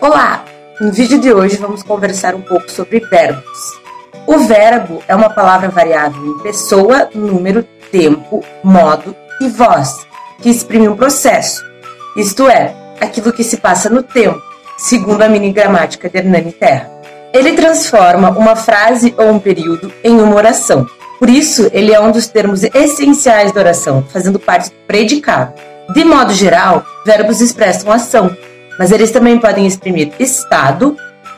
Olá! No vídeo de hoje vamos conversar um pouco sobre verbos. O verbo é uma palavra variável em pessoa, número, tempo, modo e voz, que exprime um processo, isto é, aquilo que se passa no tempo, segundo a mini gramática de Hernani Terra. Ele transforma uma frase ou um período em uma oração. Por isso, ele é um dos termos essenciais da oração, fazendo parte do predicado. De modo geral, verbos expressam ação, mas eles também podem exprimir estado,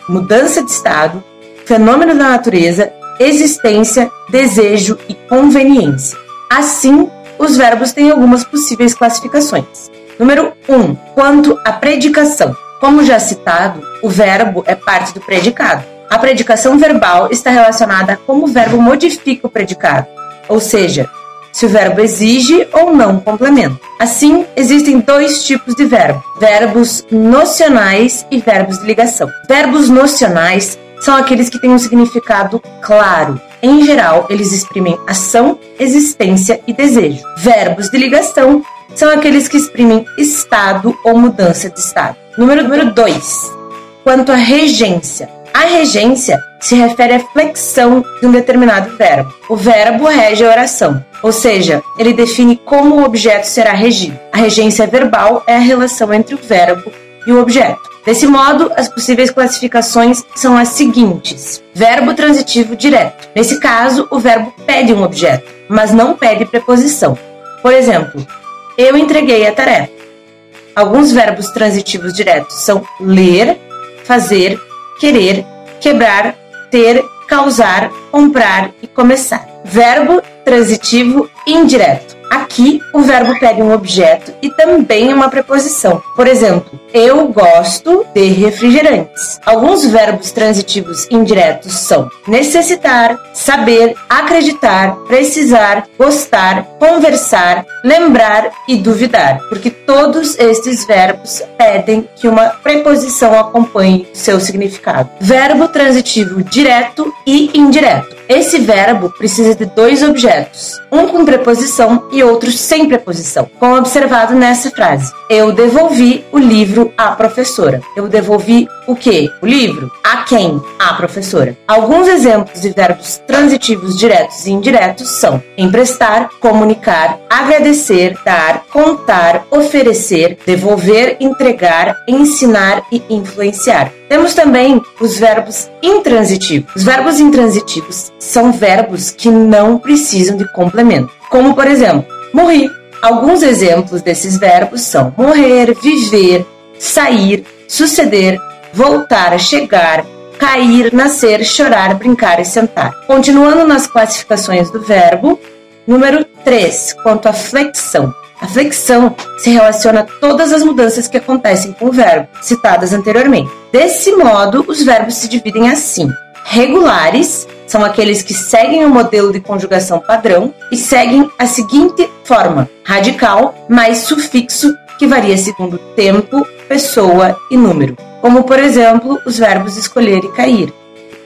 mudança de estado, fenômeno da natureza, existência, desejo e conveniência. Assim, os verbos têm algumas possíveis classificações. Número 1. Um, quanto à predicação. Como já citado, o verbo é parte do predicado. A predicação verbal está relacionada a como o verbo modifica o predicado, ou seja, se o verbo exige ou não complemento. Assim, existem dois tipos de verbo: verbos nocionais e verbos de ligação. Verbos nocionais são aqueles que têm um significado claro. Em geral, eles exprimem ação, existência e desejo. Verbos de ligação são aqueles que exprimem estado ou mudança de estado. Número 2. Quanto à regência. A regência se refere à flexão de um determinado verbo. O verbo rege a oração, ou seja, ele define como o objeto será regido. A regência verbal é a relação entre o verbo e o objeto. Desse modo, as possíveis classificações são as seguintes: verbo transitivo direto. Nesse caso, o verbo pede um objeto, mas não pede preposição. Por exemplo, eu entreguei a tarefa. Alguns verbos transitivos diretos são ler, fazer, querer, quebrar, ter, causar, comprar e começar. Verbo transitivo indireto. Aqui, o verbo pede um objeto e também uma preposição. Por exemplo, eu gosto de refrigerantes. Alguns verbos transitivos indiretos são necessitar, saber, acreditar, precisar, gostar, conversar, lembrar e duvidar, porque todos estes verbos pedem que uma preposição acompanhe seu significado. Verbo transitivo direto e indireto. Esse verbo precisa de dois objetos, um com preposição e outro sem preposição, como observado nessa frase. Eu devolvi o livro à professora. Eu devolvi o que? O livro? A quem? A professora. Alguns exemplos de verbos transitivos diretos e indiretos são emprestar, comunicar, agradecer, dar, contar, oferecer, devolver, entregar, ensinar e influenciar. Temos também os verbos intransitivos. Os verbos intransitivos são verbos que não precisam de complemento, como por exemplo, morri. Alguns exemplos desses verbos são morrer, viver, sair, suceder, voltar, chegar, cair, nascer, chorar, brincar e sentar. Continuando nas classificações do verbo, número 3, quanto à flexão. A flexão se relaciona a todas as mudanças que acontecem com o verbo, citadas anteriormente. Desse modo, os verbos se dividem assim: regulares são aqueles que seguem o modelo de conjugação padrão e seguem a seguinte forma: radical mais sufixo que varia segundo tempo, pessoa e número. Como, por exemplo, os verbos escolher e cair.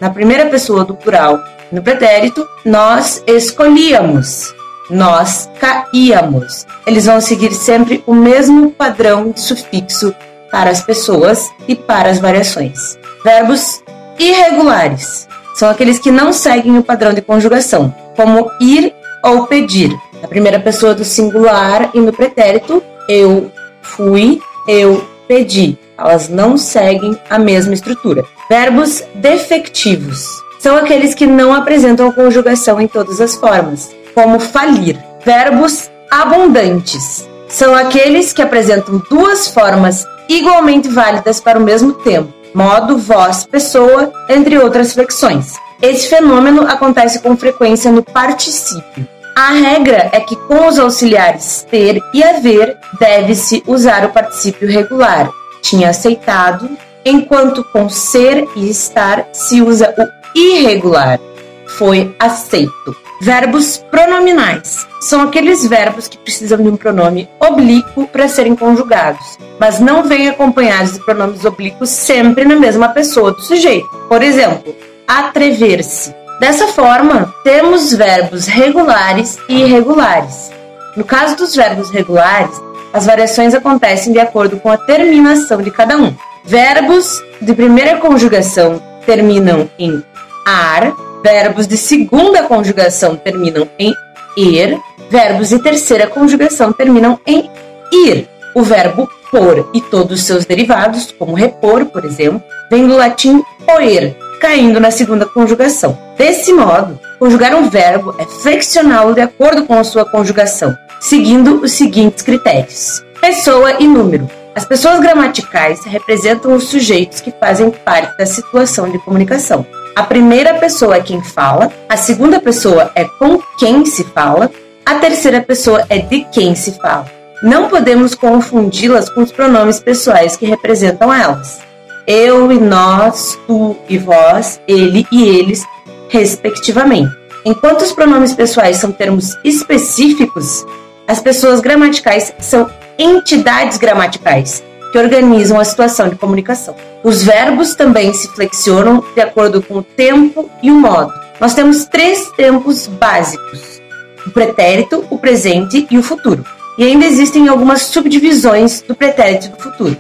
Na primeira pessoa do plural, no pretérito, nós escolhíamos nós caíamos. Eles vão seguir sempre o mesmo padrão de sufixo para as pessoas e para as variações. Verbos irregulares são aqueles que não seguem o padrão de conjugação, como ir ou pedir. Na primeira pessoa do singular e no pretérito, eu fui, eu pedi. Elas não seguem a mesma estrutura. Verbos defectivos são aqueles que não apresentam conjugação em todas as formas como falir. Verbos abundantes são aqueles que apresentam duas formas igualmente válidas para o mesmo tempo, modo, voz, pessoa, entre outras flexões. Esse fenômeno acontece com frequência no particípio. A regra é que com os auxiliares ter e haver deve-se usar o particípio regular. Tinha aceitado, enquanto com ser e estar se usa o irregular. Foi aceito. Verbos pronominais são aqueles verbos que precisam de um pronome oblíquo para serem conjugados, mas não vêm acompanhados de pronomes oblíquos sempre na mesma pessoa do sujeito. Por exemplo, atrever-se. Dessa forma, temos verbos regulares e irregulares. No caso dos verbos regulares, as variações acontecem de acordo com a terminação de cada um. Verbos de primeira conjugação terminam em ar, verbos de segunda conjugação terminam em er, verbos de terceira conjugação terminam em ir. O verbo por e todos os seus derivados, como repor, por exemplo, vem do latim poer, caindo na segunda conjugação. Desse modo, conjugar um verbo é flexioná-lo de acordo com a sua conjugação, seguindo os seguintes critérios: pessoa e número. As pessoas gramaticais representam os sujeitos que fazem parte da situação de comunicação. A primeira pessoa é quem fala, a segunda pessoa é com quem se fala, a terceira pessoa é de quem se fala. Não podemos confundi-las com os pronomes pessoais que representam elas. Eu e nós, tu e vós, ele e eles, respectivamente. Enquanto os pronomes pessoais são termos específicos, as pessoas gramaticais são entidades gramaticais que organizam a situação de comunicação. Os verbos também se flexionam de acordo com o tempo e o modo. Nós temos três tempos básicos: o pretérito, o presente e o futuro. E ainda existem algumas subdivisões do pretérito e do futuro.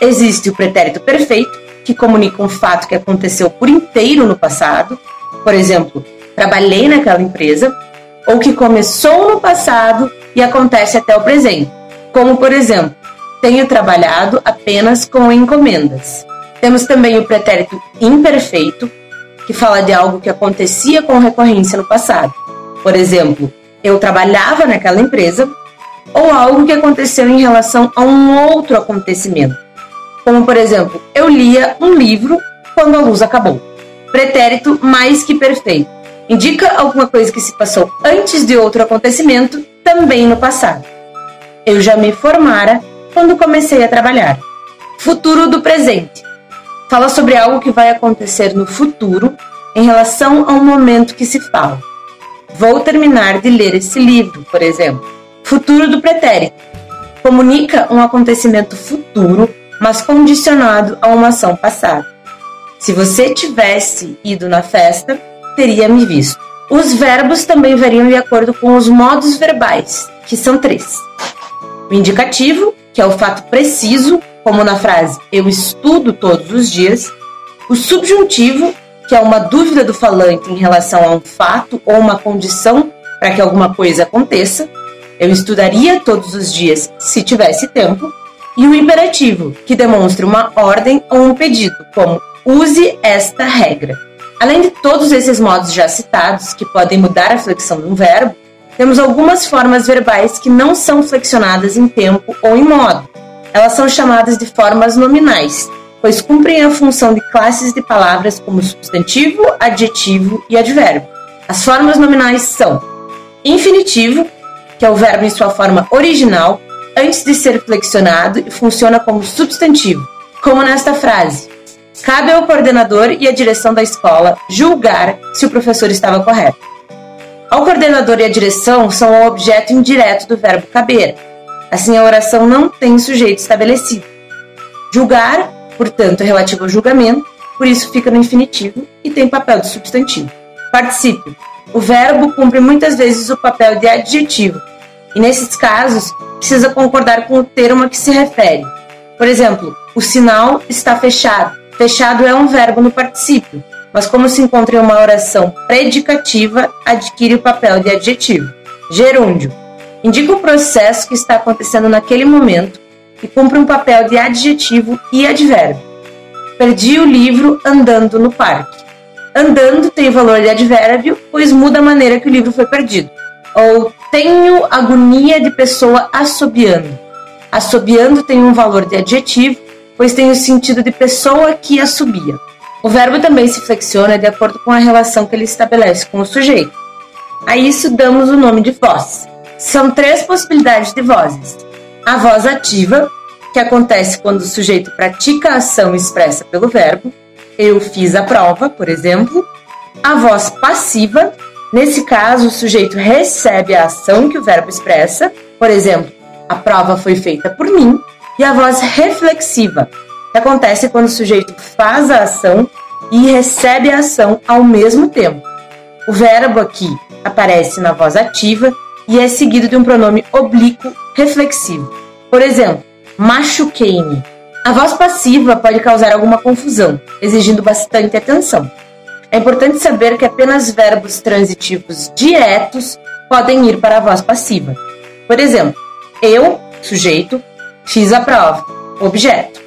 Existe o pretérito perfeito, que comunica um fato que aconteceu por inteiro no passado, por exemplo, trabalhei naquela empresa, ou que começou no passado e acontece até o presente como por exemplo, tenho trabalhado apenas com encomendas. Temos também o pretérito imperfeito, que fala de algo que acontecia com recorrência no passado. Por exemplo, eu trabalhava naquela empresa, ou algo que aconteceu em relação a um outro acontecimento. Como, por exemplo, eu lia um livro quando a luz acabou. Pretérito mais que perfeito. Indica alguma coisa que se passou antes de outro acontecimento, também no passado. Eu já me formara quando comecei a trabalhar. Futuro do presente. Fala sobre algo que vai acontecer no futuro em relação ao momento que se fala. Vou terminar de ler esse livro, por exemplo. Futuro do pretérito. Comunica um acontecimento futuro, mas condicionado a uma ação passada. Se você tivesse ido na festa, teria me visto. Os verbos também variam de acordo com os modos verbais, que são três. O indicativo, que é o fato preciso, como na frase eu estudo todos os dias. O subjuntivo, que é uma dúvida do falante em relação a um fato ou uma condição para que alguma coisa aconteça. Eu estudaria todos os dias se tivesse tempo. E o imperativo, que demonstra uma ordem ou um pedido, como use esta regra. Além de todos esses modos já citados, que podem mudar a flexão de um verbo, temos algumas formas verbais que não são flexionadas em tempo ou em modo. Elas são chamadas de formas nominais, pois cumprem a função de classes de palavras como substantivo, adjetivo e advérbio. As formas nominais são infinitivo, que é o verbo em sua forma original, antes de ser flexionado e funciona como substantivo, como nesta frase: Cabe ao coordenador e à direção da escola julgar se o professor estava correto. O coordenador e a direção são o objeto indireto do verbo caber. Assim, a oração não tem sujeito estabelecido. Julgar, portanto, é relativo ao julgamento, por isso fica no infinitivo e tem papel de substantivo. Particípio. O verbo cumpre muitas vezes o papel de adjetivo, e nesses casos precisa concordar com o termo a que se refere. Por exemplo, o sinal está fechado. Fechado é um verbo no particípio, mas como se encontra em uma oração predicativa, adquire o papel de adjetivo. Gerúndio indica o processo que está acontecendo naquele momento e cumpre um papel de adjetivo e advérbio. Perdi o livro andando no parque. Andando tem valor de advérbio, pois muda a maneira que o livro foi perdido. Ou tenho agonia de pessoa assobiando. Assobiando tem um valor de adjetivo, pois tem o sentido de pessoa que assobia. O verbo também se flexiona de acordo com a relação que ele estabelece com o sujeito. A isso damos o nome de voz. São três possibilidades de vozes: a voz ativa, que acontece quando o sujeito pratica a ação expressa pelo verbo, eu fiz a prova, por exemplo. A voz passiva, nesse caso, o sujeito recebe a ação que o verbo expressa, por exemplo, a prova foi feita por mim. E a voz reflexiva, que acontece quando o sujeito faz a ação e recebe a ação ao mesmo tempo. O verbo aqui aparece na voz ativa e é seguido de um pronome oblíquo reflexivo. Por exemplo, machuquei-me. A voz passiva pode causar alguma confusão, exigindo bastante atenção. É importante saber que apenas verbos transitivos diretos podem ir para a voz passiva. Por exemplo, eu, sujeito, fiz a prova, objeto.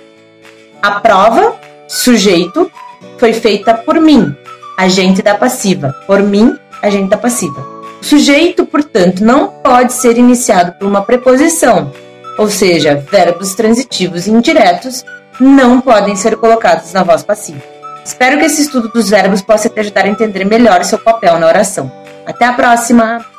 A prova, sujeito, foi feita por mim, agente da passiva. Por mim, agente da passiva. O sujeito, portanto, não pode ser iniciado por uma preposição, ou seja, verbos transitivos indiretos não podem ser colocados na voz passiva. Espero que esse estudo dos verbos possa te ajudar a entender melhor seu papel na oração. Até a próxima!